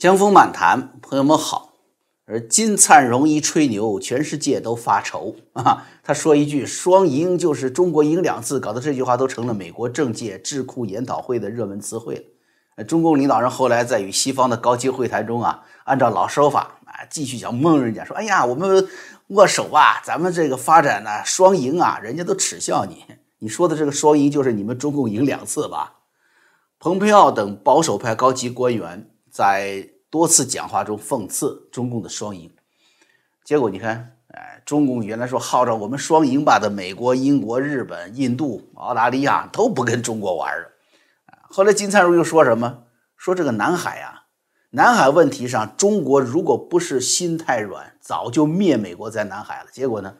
江峰漫谈，朋友们好。而金灿荣一吹牛，全世界都发愁啊！他说一句“双赢就是中国赢两次”，搞得这句话都成了美国政界智库研讨会的热门词汇了。中共领导人后来在与西方的高级会谈中啊，按照老手法啊，继续想蒙人家说：“哎呀，我们握手吧，咱们这个发展呢双赢啊！”人家都耻笑你，你说的这个双赢就是你们中共赢两次吧？蓬佩奥等保守派高级官员。在多次讲话中讽刺中共的双赢，结果你看，哎，中共原来说号召我们双赢吧的美国、英国、日本、印度、澳大利亚都不跟中国玩了，后来金灿荣又说什么？说这个南海啊，南海问题上，中国如果不是心太软，早就灭美国在南海了。结果呢，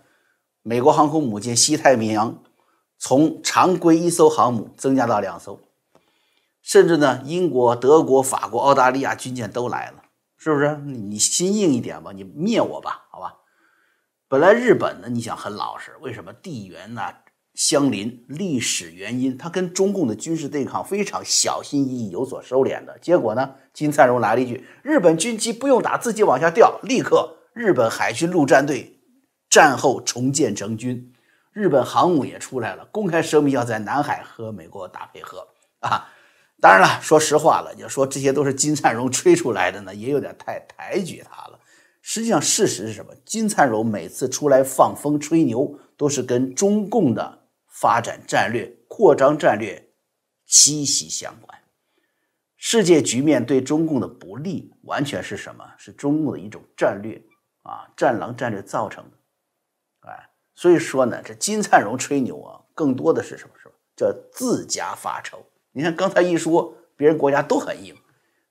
美国航空母舰西太平洋从常规一艘航母增加到两艘。甚至呢，英国、德国、法国、澳大利亚军舰都来了，是不是？你心硬一点吧，你灭我吧，好吧。本来日本呢，你想很老实，为什么地缘呢相邻？历史原因，它跟中共的军事对抗非常小心翼翼，有所收敛的。结果呢，金灿荣来了一句：“日本军机不用打，自己往下掉。”立刻，日本海军陆战队战后重建成军，日本航母也出来了，公开声明要在南海和美国打配合啊。当然了，说实话了，你说这些都是金灿荣吹出来的呢，也有点太抬举他了。实际上，事实是什么？金灿荣每次出来放风吹牛，都是跟中共的发展战略、扩张战略息息相关。世界局面对中共的不利，完全是什么？是中共的一种战略啊，战狼战略造成的。哎，所以说呢，这金灿荣吹牛啊，更多的是什么？是吧？叫自家发愁。你看刚才一说，别人国家都很硬，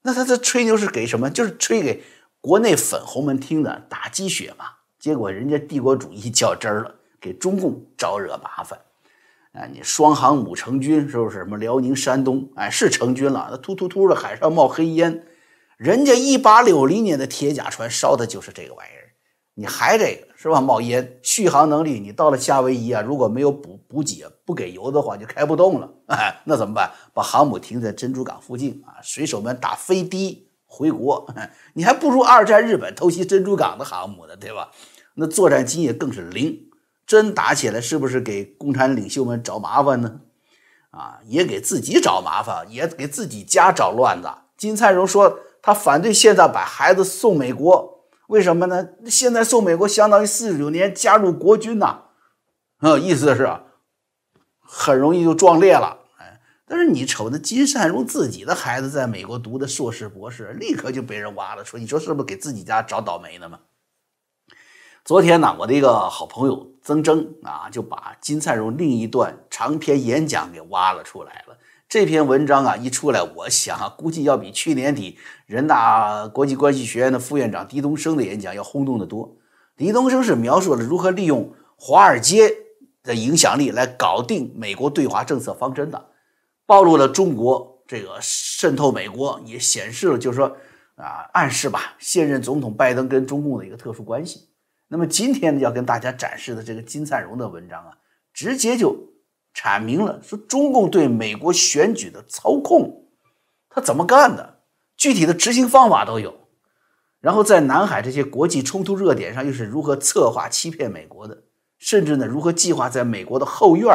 那他这吹牛是给什么？就是吹给国内粉红们听的，打鸡血嘛。结果人家帝国主义较真儿了，给中共招惹麻烦。啊，你双航母成军是不是？什么辽宁、山东，哎，是成军了。那突突突的海上冒黑烟，人家一八六零年的铁甲船烧的就是这个玩意儿。你还这个是吧？冒烟，续航能力，你到了夏威夷啊，如果没有补补给、不给油的话，就开不动了。哎，那怎么办？把航母停在珍珠港附近啊，水手们打飞的回国。你还不如二战日本偷袭珍珠港的航母呢，对吧？那作战经验更是零，真打起来是不是给共产领袖们找麻烦呢？啊，也给自己找麻烦，也给自己家找乱子。金灿荣说他反对现在把孩子送美国。为什么呢？现在送美国相当于四十九年加入国军呐，啊，意思是很容易就壮烈了。哎，但是你瞅那金善荣自己的孩子在美国读的硕士博士，立刻就被人挖了，说你说是不是给自己家找倒霉呢嘛？昨天呢，我的一个好朋友曾铮啊，就把金灿荣另一段长篇演讲给挖了出来了。这篇文章啊一出来，我想，估计要比去年底人大国际关系学院的副院长狄东升的演讲要轰动得多。狄东升是描述了如何利用华尔街的影响力来搞定美国对华政策方针的，暴露了中国这个渗透美国，也显示了就是说啊，暗示吧，现任总统拜登跟中共的一个特殊关系。那么今天呢，要跟大家展示的这个金灿荣的文章啊，直接就。阐明了说中共对美国选举的操控，他怎么干的？具体的执行方法都有。然后在南海这些国际冲突热点上，又是如何策划欺骗美国的？甚至呢，如何计划在美国的后院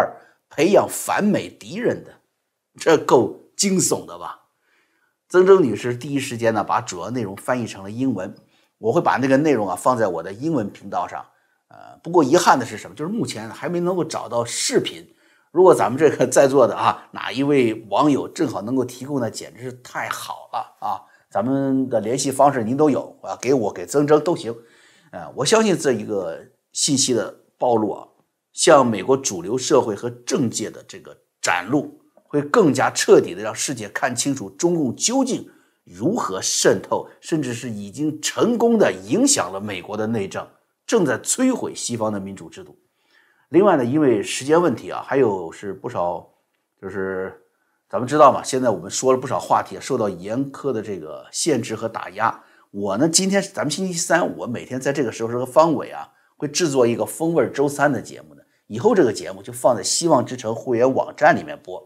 培养反美敌人的？这够惊悚的吧？曾铮女士第一时间呢，把主要内容翻译成了英文。我会把那个内容啊放在我的英文频道上。呃，不过遗憾的是什么？就是目前还没能够找到视频。如果咱们这个在座的啊，哪一位网友正好能够提供，那简直是太好了啊！咱们的联系方式您都有啊，给我给曾铮都行。呃，我相信这一个信息的暴露啊，向美国主流社会和政界的这个展露，会更加彻底的让世界看清楚中共究竟如何渗透，甚至是已经成功的影响了美国的内政，正在摧毁西方的民主制度。另外呢，因为时间问题啊，还有是不少，就是咱们知道嘛，现在我们说了不少话题，受到严苛的这个限制和打压。我呢，今天咱们星期三，我每天在这个时候是个方伟啊，会制作一个风味周三的节目呢。以后这个节目就放在希望之城会员网站里面播。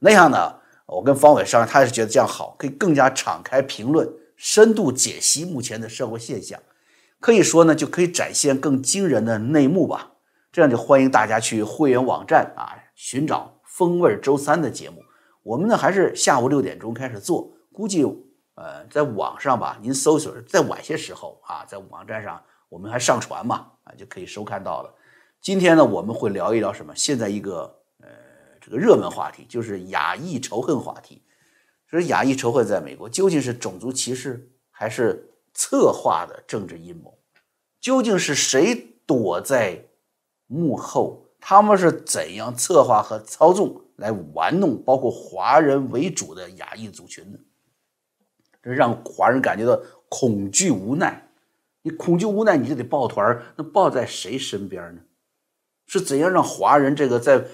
那样呢，我跟方伟商量，他也是觉得这样好，可以更加敞开评论深度解析目前的社会现象，可以说呢，就可以展现更惊人的内幕吧。这样就欢迎大家去会员网站啊，寻找风味周三的节目。我们呢还是下午六点钟开始做，估计呃在网上吧，您搜索再晚些时候啊，在网站上我们还上传嘛啊，就可以收看到了。今天呢，我们会聊一聊什么？现在一个呃这个热门话题就是亚裔仇恨话题。说亚裔仇恨在美国究竟是种族歧视还是策划的政治阴谋？究竟是谁躲在幕后？他们是怎样策划和操纵来玩弄包括华人为主的亚裔族群的？这让华人感觉到恐惧无奈。你恐惧无奈，你就得抱团那抱在谁身边呢？是怎样让华人这个在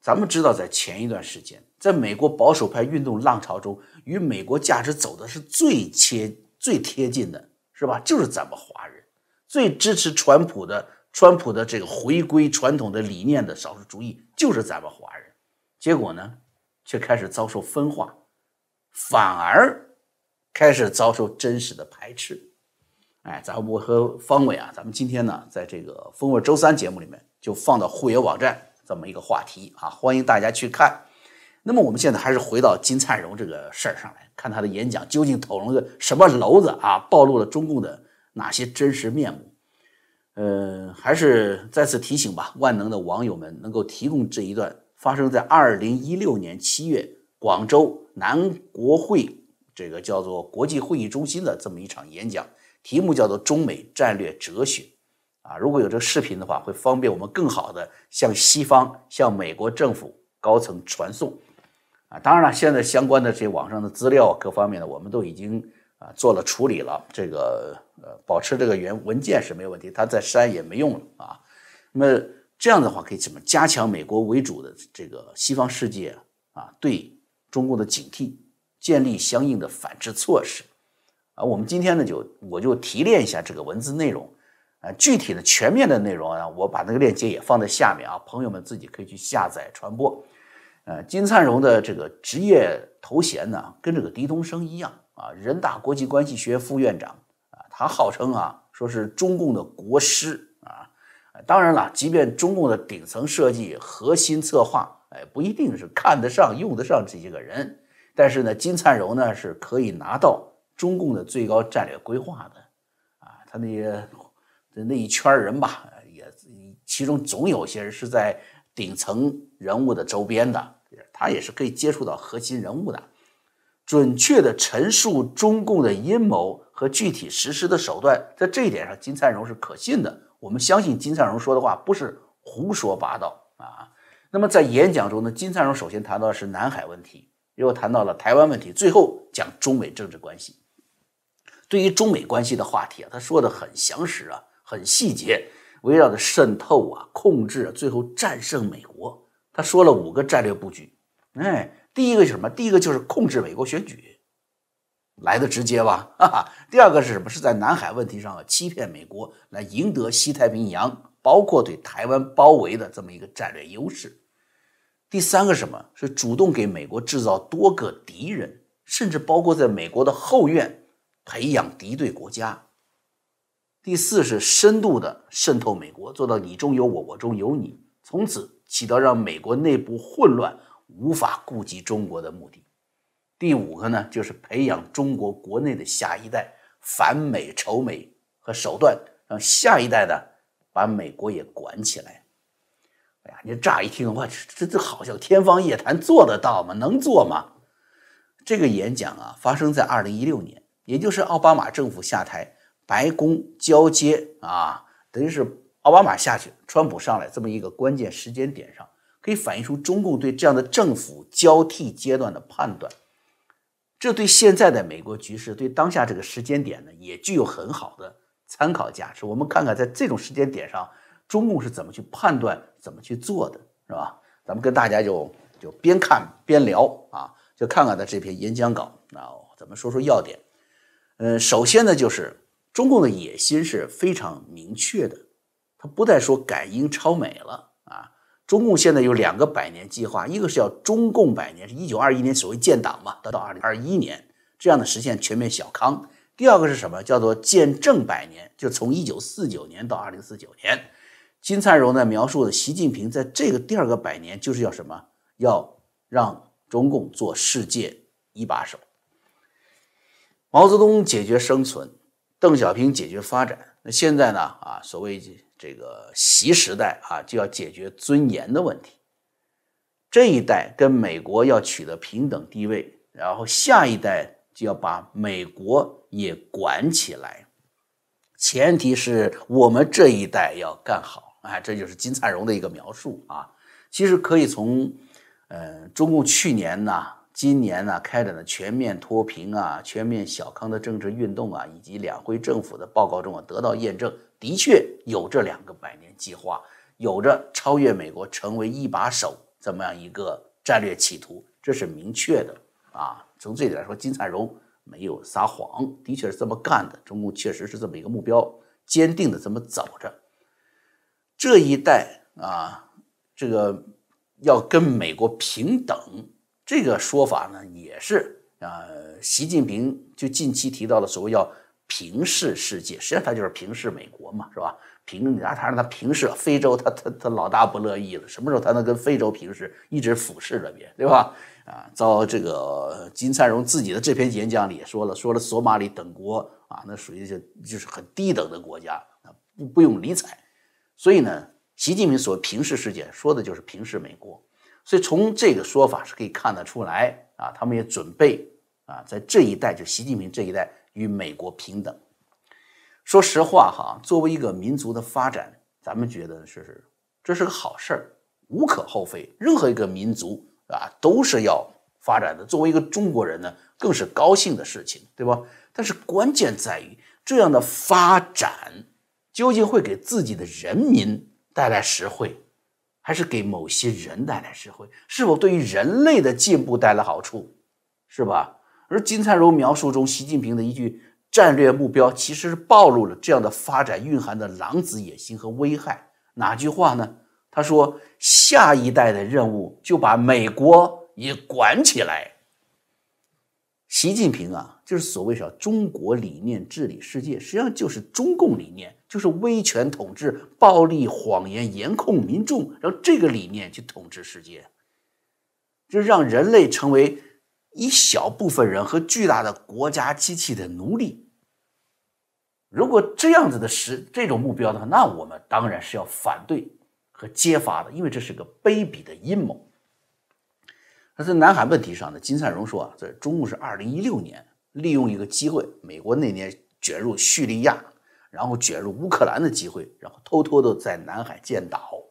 咱们知道，在前一段时间，在美国保守派运动浪潮中，与美国价值走的是最贴最贴近的，是吧？就是咱们华人最支持川普的。川普的这个回归传统的理念的少数主义，就是咱们华人，结果呢，却开始遭受分化，反而开始遭受真实的排斥。哎，咱我和方伟啊，咱们今天呢，在这个《风味周三》节目里面就放到会员网站这么一个话题啊，欢迎大家去看。那么我们现在还是回到金灿荣这个事儿上来看他的演讲究竟捅了个什么篓子啊，暴露了中共的哪些真实面目？呃，还是再次提醒吧，万能的网友们能够提供这一段发生在二零一六年七月广州南国会这个叫做国际会议中心的这么一场演讲，题目叫做《中美战略哲学》啊。如果有这个视频的话，会方便我们更好的向西方、向美国政府高层传送啊。当然了，现在相关的这些网上的资料各方面的，我们都已经。啊，做了处理了，这个呃，保持这个原文件是没有问题，它再删也没用了啊。那么这样的话，可以怎么加强美国为主的这个西方世界啊对中共的警惕，建立相应的反制措施啊？我们今天呢，就我就提炼一下这个文字内容啊，具体的全面的内容啊，我把那个链接也放在下面啊，朋友们自己可以去下载传播。呃，金灿荣的这个职业头衔呢，跟这个狄东升一样。啊，人大国际关系学副院长啊，他号称啊，说是中共的国师啊。当然了，即便中共的顶层设计、核心策划，哎，不一定是看得上、用得上这些个人。但是呢，金灿荣呢是可以拿到中共的最高战略规划的啊。他那些那一圈人吧，也其中总有些人是在顶层人物的周边的，他也是可以接触到核心人物的。准确的陈述中共的阴谋和具体实施的手段，在这一点上，金灿荣是可信的。我们相信金灿荣说的话不是胡说八道啊。那么在演讲中呢，金灿荣首先谈到的是南海问题，又谈到了台湾问题，最后讲中美政治关系。对于中美关系的话题啊，他说的很详实啊，很细节，围绕着渗透啊、控制啊，最后战胜美国。他说了五个战略布局，哎。第一个是什么？第一个就是控制美国选举，来的直接吧。哈哈。第二个是什么？是在南海问题上欺骗美国，来赢得西太平洋，包括对台湾包围的这么一个战略优势。第三个什么？是主动给美国制造多个敌人，甚至包括在美国的后院培养敌对国家。第四是深度的渗透美国，做到你中有我，我中有你，从此起到让美国内部混乱。无法顾及中国的目的。第五个呢，就是培养中国国内的下一代反美仇美和手段，让下一代呢把美国也管起来。哎呀，你乍一听，我这这好像天方夜谭，做得到吗？能做吗？这个演讲啊，发生在二零一六年，也就是奥巴马政府下台、白宫交接啊，等于是奥巴马下去，川普上来这么一个关键时间点上。可以反映出中共对这样的政府交替阶段的判断，这对现在的美国局势，对当下这个时间点呢，也具有很好的参考价值。我们看看在这种时间点上，中共是怎么去判断、怎么去做的，是吧？咱们跟大家就就边看边聊啊，就看看他这篇演讲稿啊，咱们说说要点。嗯，首先呢，就是中共的野心是非常明确的，他不再说赶英超美了。中共现在有两个百年计划，一个是叫中共百年，是一九二一年所谓建党嘛，到到二零二一年这样的实现全面小康；第二个是什么？叫做建政百年，就从一九四九年到二零四九年。金灿荣呢描述的习近平在这个第二个百年，就是要什么？要让中共做世界一把手。毛泽东解决生存，邓小平解决发展。那现在呢？啊，所谓这个习时代啊，就要解决尊严的问题。这一代跟美国要取得平等地位，然后下一代就要把美国也管起来。前提是我们这一代要干好。哎，这就是金灿荣的一个描述啊。其实可以从，呃，中共去年呢、今年呢开展的全面脱贫啊、全面小康的政治运动啊，以及两会政府的报告中啊得到验证，的确有这两个百年计划，有着超越美国、成为一把手。这么样一个战略企图，这是明确的啊。从这点来说，金灿荣没有撒谎，的确是这么干的。中共确实是这么一个目标，坚定的这么走着。这一代啊，这个要跟美国平等，这个说法呢，也是啊，习近平就近期提到的所谓要平视世界，实际上他就是平视美国嘛，是吧？平，他他让他平视非洲，他他他老大不乐意了。什么时候他能跟非洲平视？一直俯视着别，对吧？啊，遭这个金灿荣自己的这篇演讲里也说了，说了索马里等国啊，那属于就就是很低等的国家啊，不不用理睬。所以呢，习近平所谓平视世界，说的就是平视美国。所以从这个说法是可以看得出来啊，他们也准备啊，在这一代就习近平这一代与美国平等。说实话哈，作为一个民族的发展，咱们觉得是这是个好事儿，无可厚非。任何一个民族啊，都是要发展的。作为一个中国人呢，更是高兴的事情，对吧？但是关键在于这样的发展究竟会给自己的人民带来实惠，还是给某些人带来实惠？是否对于人类的进步带来好处，是吧？而金灿荣描述中习近平的一句。战略目标其实是暴露了这样的发展蕴含的狼子野心和危害。哪句话呢？他说：“下一代的任务就把美国也管起来。”习近平啊，就是所谓叫中国理念治理世界，实际上就是中共理念，就是威权统治、暴力、谎言、严控民众，让这个理念去统治世界，就让人类成为。一小部分人和巨大的国家机器的奴隶，如果这样子的实这种目标的话，那我们当然是要反对和揭发的，因为这是个卑鄙的阴谋。那在南海问题上呢，金灿荣说啊，在中共是二零一六年利用一个机会，美国那年卷入叙利亚，然后卷入乌克兰的机会，然后偷偷的在南海建岛。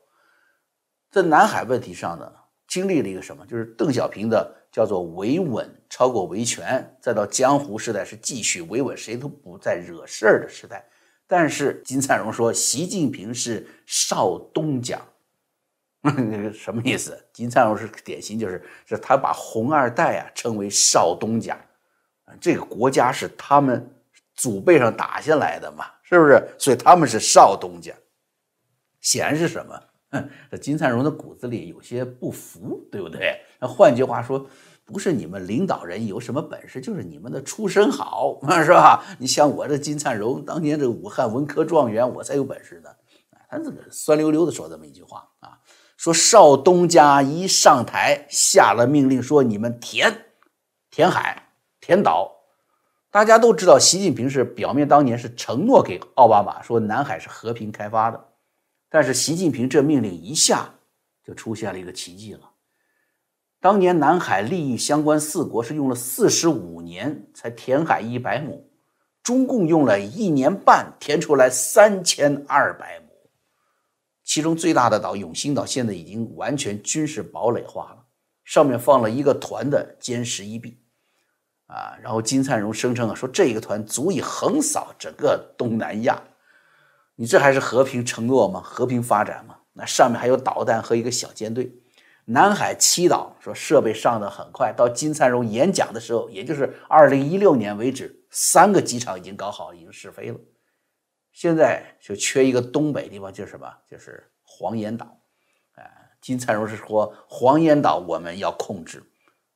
在南海问题上呢，经历了一个什么？就是邓小平的。叫做维稳超过维权，再到江湖时代是继续维稳，谁都不再惹事儿的时代。但是金灿荣说，习近平是少东家，什么意思？金灿荣是典型，就是是他把红二代啊称为少东家，这个国家是他们祖辈上打下来的嘛，是不是？所以他们是少东家，显然是什么？这金灿荣的骨子里有些不服，对不对？那换句话说，不是你们领导人有什么本事，就是你们的出身好，是吧？你像我这金灿荣，当年这武汉文科状元，我才有本事呢。他这个酸溜溜的说这么一句话啊，说少东家一上台，下了命令说你们填填海、填岛。大家都知道，习近平是表面当年是承诺给奥巴马说南海是和平开发的。但是习近平这命令一下，就出现了一个奇迹了。当年南海利益相关四国是用了四十五年才填海一百亩，中共用了一年半填出来三千二百亩。其中最大的岛永兴岛现在已经完全军事堡垒化了，上面放了一个团的歼十一 B，啊，然后金灿荣声称啊说这个团足以横扫整个东南亚。你这还是和平承诺吗？和平发展吗？那上面还有导弹和一个小舰队。南海七岛说设备上的很快，到金灿荣演讲的时候，也就是二零一六年为止，三个机场已经搞好，已经试飞了。现在就缺一个东北地方，就是什么？就是黄岩岛。哎，金灿荣是说黄岩岛我们要控制，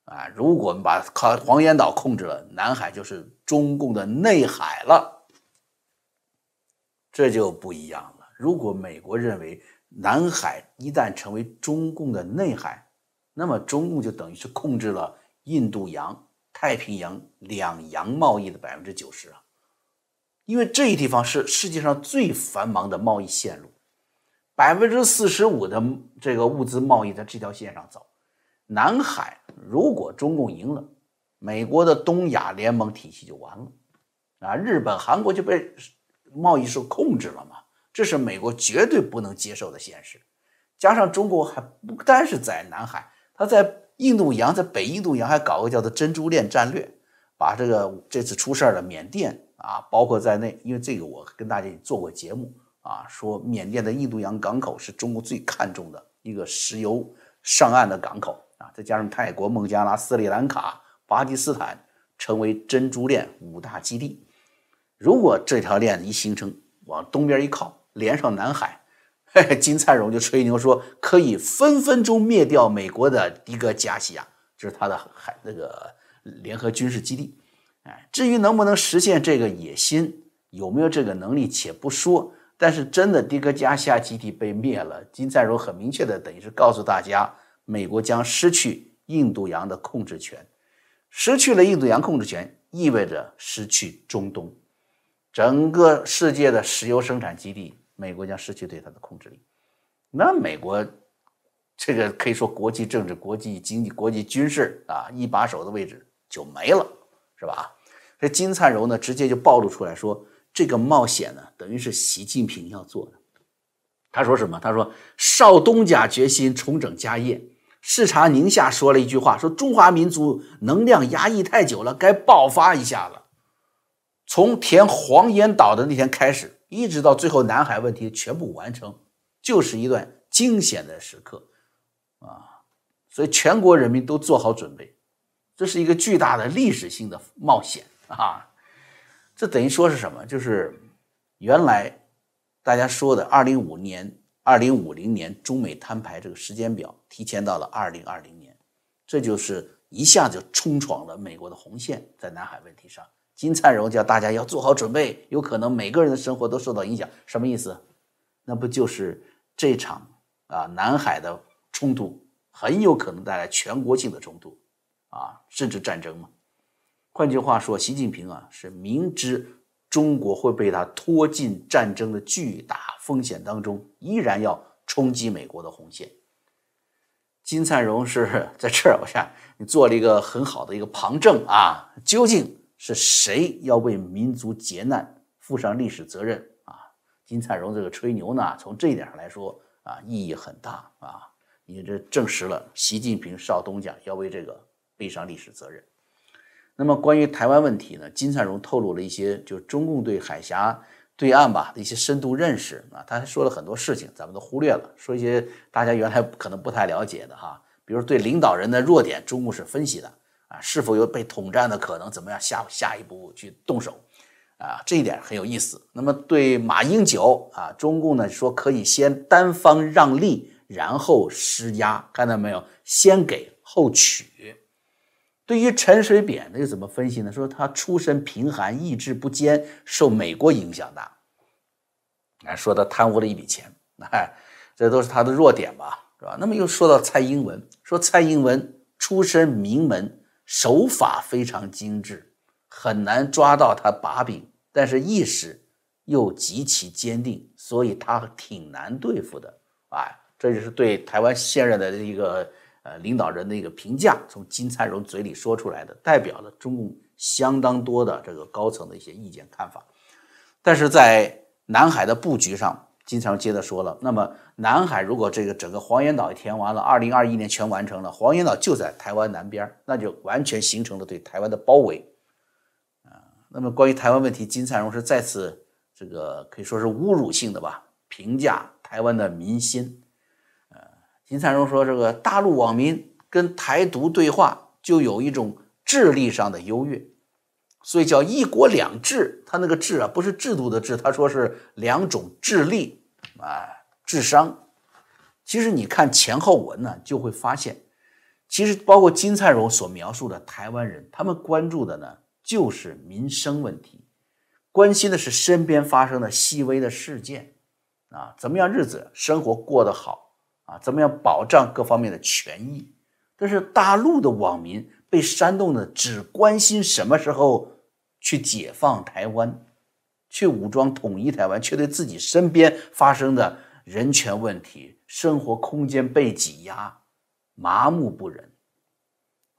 啊，如果我们把靠黄岩岛控制了，南海就是中共的内海了，这就不一样了。如果美国认为南海一旦成为中共的内海，那么中共就等于是控制了印度洋、太平洋两洋贸易的百分之九十啊，因为这一地方是世界上最繁忙的贸易线路，百分之四十五的这个物资贸易在这条线上走。南海如果中共赢了，美国的东亚联盟体系就完了，啊，日本、韩国就被贸易受控制了嘛？这是美国绝对不能接受的现实。加上中国还不单是在南海，它在印度洋，在北印度洋还搞个叫做珍珠链战略，把这个这次出事儿的缅甸啊，包括在内，因为这个我跟大家做过节目啊，说缅甸的印度洋港口是中国最看重的一个石油上岸的港口。啊，再加上泰国、孟加拉、斯里兰卡、巴基斯坦成为珍珠链五大基地，如果这条链一形成，往东边一靠，连上南海，嘿嘿，金灿荣就吹牛说可以分分钟灭掉美国的迪戈加西亚，就是他的海那个联合军事基地。哎，至于能不能实现这个野心，有没有这个能力，且不说。但是真的迪戈加西亚基地被灭了，金灿荣很明确的等于是告诉大家。美国将失去印度洋的控制权，失去了印度洋控制权，意味着失去中东整个世界的石油生产基地，美国将失去对它的控制力。那美国这个可以说国际政治、国际经济、国际军事啊一把手的位置就没了，是吧？这金灿荣呢，直接就暴露出来说，这个冒险呢，等于是习近平要做的。他说什么？他说少东家决心重整家业。视察宁夏说了一句话，说中华民族能量压抑太久了，该爆发一下了。从填黄岩岛的那天开始，一直到最后南海问题全部完成，就是一段惊险的时刻啊！所以全国人民都做好准备，这是一个巨大的历史性的冒险啊！这等于说是什么？就是原来大家说的二零五年。二零五零年中美摊牌这个时间表提前到了二零二零年，这就是一下就冲闯了美国的红线，在南海问题上，金灿荣叫大家要做好准备，有可能每个人的生活都受到影响，什么意思？那不就是这场啊南海的冲突很有可能带来全国性的冲突啊，甚至战争吗？换句话说，习近平啊是明知。中国会被他拖进战争的巨大风险当中，依然要冲击美国的红线。金灿荣是 在这儿，我想你做了一个很好的一个旁证啊，究竟是谁要为民族劫难负上历史责任啊？金灿荣这个吹牛呢，从这一点上来说啊，意义很大啊，因为这证实了习近平少东家要为这个背上历史责任。那么关于台湾问题呢？金灿荣透露了一些，就是中共对海峡对岸吧的一些深度认识啊。他说了很多事情，咱们都忽略了，说一些大家原来可能不太了解的哈。比如对领导人的弱点，中共是分析的啊，是否有被统战的可能？怎么样下下一步去动手啊？这一点很有意思。那么对马英九啊，中共呢说可以先单方让利，然后施压，看到没有？先给后取。对于陈水扁呢，又怎么分析呢？说他出身贫寒，意志不坚，受美国影响大。哎，说他贪污了一笔钱，哎，这都是他的弱点吧，是吧？那么又说到蔡英文，说蔡英文出身名门，手法非常精致，很难抓到他把柄，但是意识又极其坚定，所以他挺难对付的。哎，这就是对台湾现任的一个。呃，领导人的一个评价，从金灿荣嘴里说出来的，代表了中共相当多的这个高层的一些意见看法。但是在南海的布局上，金灿荣接着说了，那么南海如果这个整个黄岩岛填完了，二零二一年全完成了，黄岩岛就在台湾南边，那就完全形成了对台湾的包围。啊，那么关于台湾问题，金灿荣是再次这个可以说是侮辱性的吧，评价台湾的民心。金灿荣说：“这个大陆网民跟台独对话，就有一种智力上的优越，所以叫一国两制。他那个制啊，不是制度的制，他说是两种智力啊，智商。其实你看前后文呢，就会发现，其实包括金灿荣所描述的台湾人，他们关注的呢就是民生问题，关心的是身边发生的细微的事件，啊，怎么样日子生活过得好啊？怎么样保障各方面的权益？但是大陆的网民被煽动的只关心什么时候去解放台湾，去武装统一台湾，却对自己身边发生的人权问题、生活空间被挤压。麻木不仁，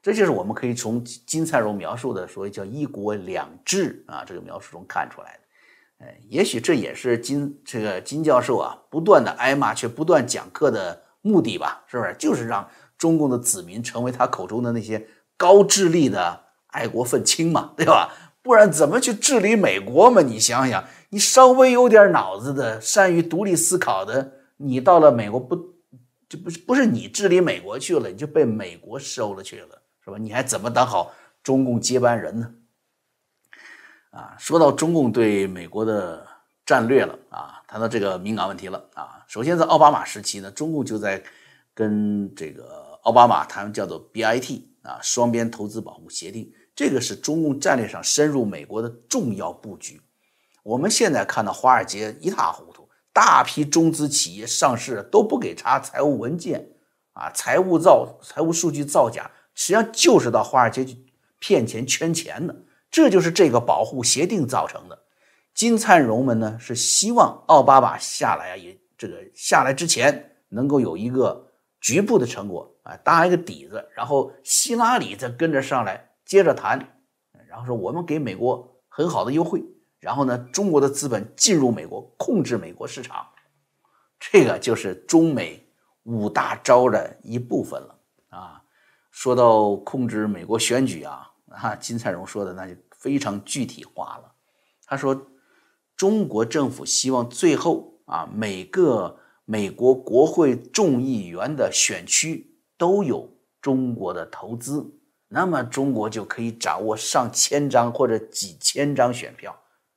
这就是我们可以从金灿荣描述的所谓叫“一国两制”啊这个描述中看出来的。哎，也许这也是金这个金教授啊不断的挨骂却不断讲课的目的吧？是不是？就是让中共的子民成为他口中的那些高智力的爱国愤青嘛，对吧？不然怎么去治理美国嘛？你想想，你稍微有点脑子的、善于独立思考的，你到了美国不？就不是不是你治理美国去了，你就被美国收了去了，是吧？你还怎么当好中共接班人呢？啊，说到中共对美国的战略了啊，谈到这个敏感问题了啊。首先在奥巴马时期呢，中共就在跟这个奥巴马谈叫做 BIT 啊，双边投资保护协定，这个是中共战略上深入美国的重要布局。我们现在看到华尔街一塌糊涂。大批中资企业上市都不给查财务文件，啊，财务造财务数据造假，实际上就是到华尔街去骗钱圈钱的，这就是这个保护协定造成的。金灿荣们呢是希望奥巴马下来啊，也这个下来之前能够有一个局部的成果啊，搭一个底子，然后希拉里再跟着上来接着谈，然后说我们给美国很好的优惠。然后呢，中国的资本进入美国，控制美国市场，这个就是中美五大招的一部分了啊。说到控制美国选举啊，啊，金灿荣说的那就非常具体化了。他说，中国政府希望最后啊，每个美国国会众议员的选区都有中国的投资，那么中国就可以掌握上千张或者几千张选票。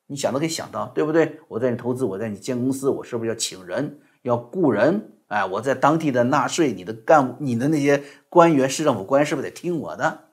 你想都可以想到，对不对？我在你投资，我在你建公司，我是不是要请人、要雇人？哎，我在当地的纳税，你的干部、你的那些官员、市政府官员是不是得听我的？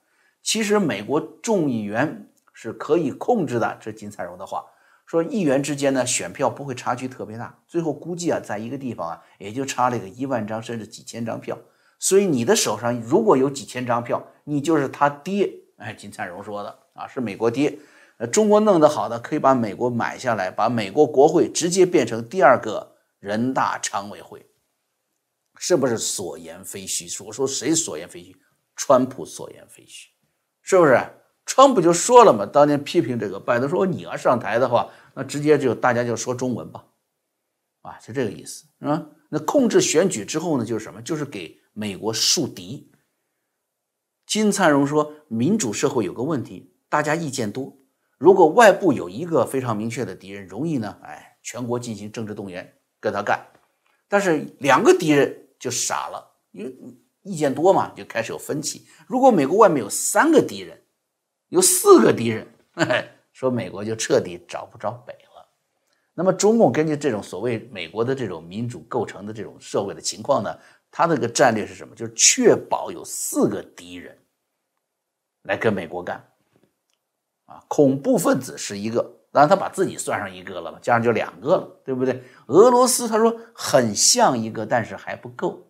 其实美国众议员是可以控制的。这金灿荣的话说，议员之间呢，选票不会差距特别大，最后估计啊，在一个地方啊，也就差了个一万张甚至几千张票。所以你的手上如果有几千张票，你就是他爹。哎，金灿荣说的啊，是美国爹。呃，中国弄得好的，可以把美国买下来，把美国国会直接变成第二个人大常委会，是不是所言非虚？我说谁所言非虚？川普所言非虚，是不是？川普就说了嘛，当年批评这个拜登说你要上台的话，那直接就大家就说中文吧，啊，就这个意思，是吧？那控制选举之后呢，就是什么？就是给美国树敌。金灿荣说，民主社会有个问题，大家意见多。如果外部有一个非常明确的敌人，容易呢，哎，全国进行政治动员跟他干。但是两个敌人就傻了，因为意见多嘛，就开始有分歧。如果美国外面有三个敌人，有四个敌人，说美国就彻底找不着北了。那么中共根据这种所谓美国的这种民主构成的这种社会的情况呢，他那个战略是什么？就是确保有四个敌人来跟美国干。啊，恐怖分子是一个，当然他把自己算上一个了嘛，加上就两个了，对不对？俄罗斯他说很像一个，但是还不够，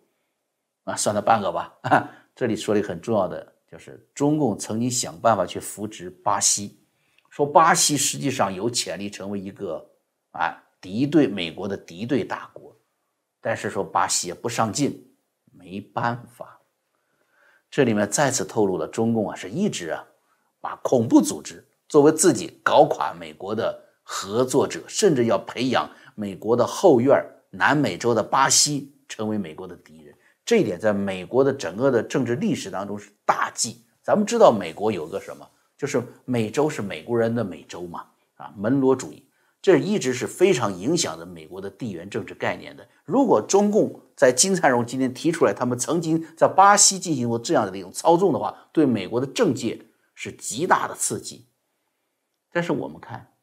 啊，算他半个吧。这里说了一个很重要的，就是中共曾经想办法去扶植巴西，说巴西实际上有潜力成为一个啊敌对美国的敌对大国，但是说巴西也不上进，没办法。这里面再次透露了中共啊是一直啊把恐怖组织。作为自己搞垮美国的合作者，甚至要培养美国的后院南美洲的巴西成为美国的敌人，这一点在美国的整个的政治历史当中是大忌。咱们知道美国有个什么，就是美洲是美国人的美洲嘛，啊，门罗主义，这一直是非常影响着美国的地缘政治概念的。如果中共在金灿荣今天提出来，他们曾经在巴西进行过这样的一种操纵的话，对美国的政界是极大的刺激。但是我们看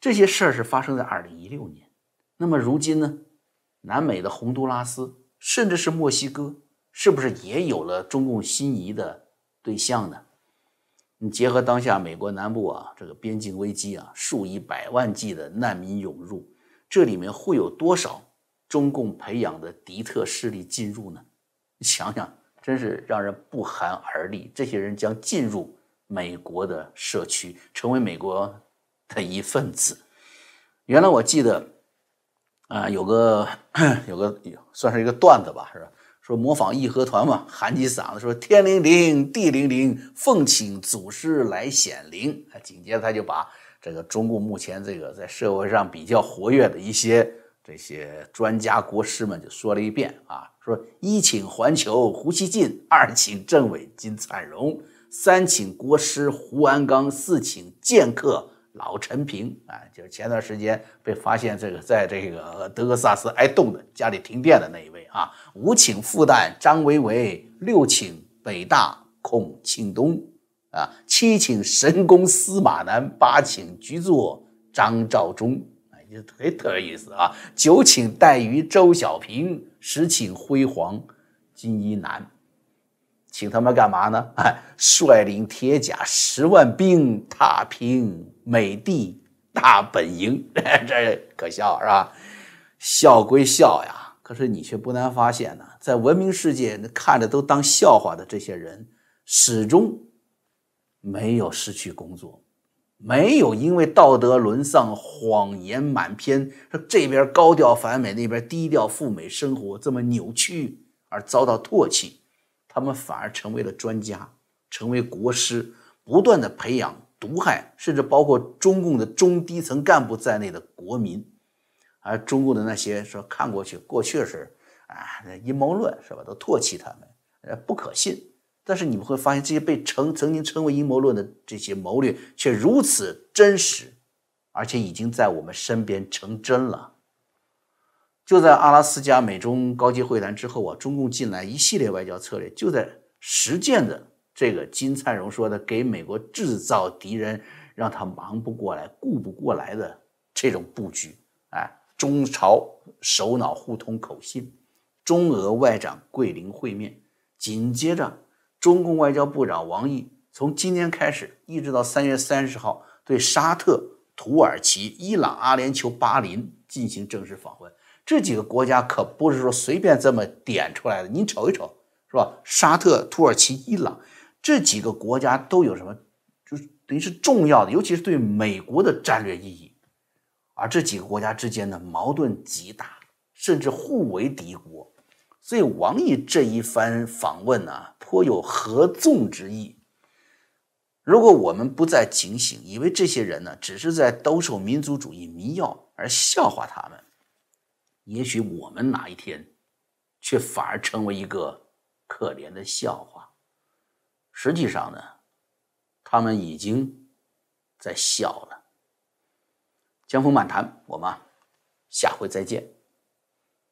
这些事儿是发生在二零一六年，那么如今呢？南美的洪都拉斯，甚至是墨西哥，是不是也有了中共心仪的对象呢？你结合当下美国南部啊这个边境危机啊，数以百万计的难民涌入，这里面会有多少中共培养的敌特势力进入呢？你想想，真是让人不寒而栗。这些人将进入美国的社区，成为美国的一份子。原来我记得啊，有个 有个算是一个段子吧，是吧？说模仿义和团嘛，喊起嗓子说：“天灵灵，地灵灵，奉请祖师来显灵。”，紧接着他就把这个中共目前这个在社会上比较活跃的一些这些专家国师们就说了一遍啊，说一请环球胡锡进，二请政委金灿荣，三请国师胡鞍钢，四请剑客。老陈平啊，就是前段时间被发现这个在这个德克萨斯挨冻的，家里停电的那一位啊。五请复旦张维维，六请北大孔庆东啊，七请神功司马南，八请局座张召忠，哎，就特特有意思啊。九请带鱼周小平，十请辉煌金一南。请他们干嘛呢？哎，率领铁甲十万兵，踏平美帝大本营，这可笑是吧？笑归笑呀，可是你却不难发现呢，在文明世界那看着都当笑话的这些人，始终没有失去工作，没有因为道德沦丧、谎言满篇，说这边高调反美，那边低调赴美生活这么扭曲而遭到唾弃。他们反而成为了专家，成为国师，不断的培养毒害，甚至包括中共的中低层干部在内的国民，而中共的那些说看过去过去是啊阴谋论是吧，都唾弃他们，呃不可信。但是你们会发现，这些被称曾经称为阴谋论的这些谋略，却如此真实，而且已经在我们身边成真了。就在阿拉斯加美中高级会谈之后啊，中共近来一系列外交策略就在实践着这个金灿荣说的“给美国制造敌人，让他忙不过来、顾不过来的这种布局”。哎，中朝首脑互通口信，中俄外长桂林会面。紧接着，中共外交部长王毅从今天开始，一直到三月三十号，对沙特、土耳其、伊朗、阿联酋、巴林进行正式访问。这几个国家可不是说随便这么点出来的，您瞅一瞅，是吧？沙特、土耳其、伊朗这几个国家都有什么？就是等于是重要的，尤其是对美国的战略意义。而这几个国家之间的矛盾极大，甚至互为敌国。所以王毅这一番访问呢，颇有合纵之意。如果我们不再警醒，以为这些人呢只是在兜售民族主义迷药而笑话他们。也许我们哪一天，却反而成为一个可怜的笑话。实际上呢，他们已经在笑了。江峰漫谈，我们下回再见。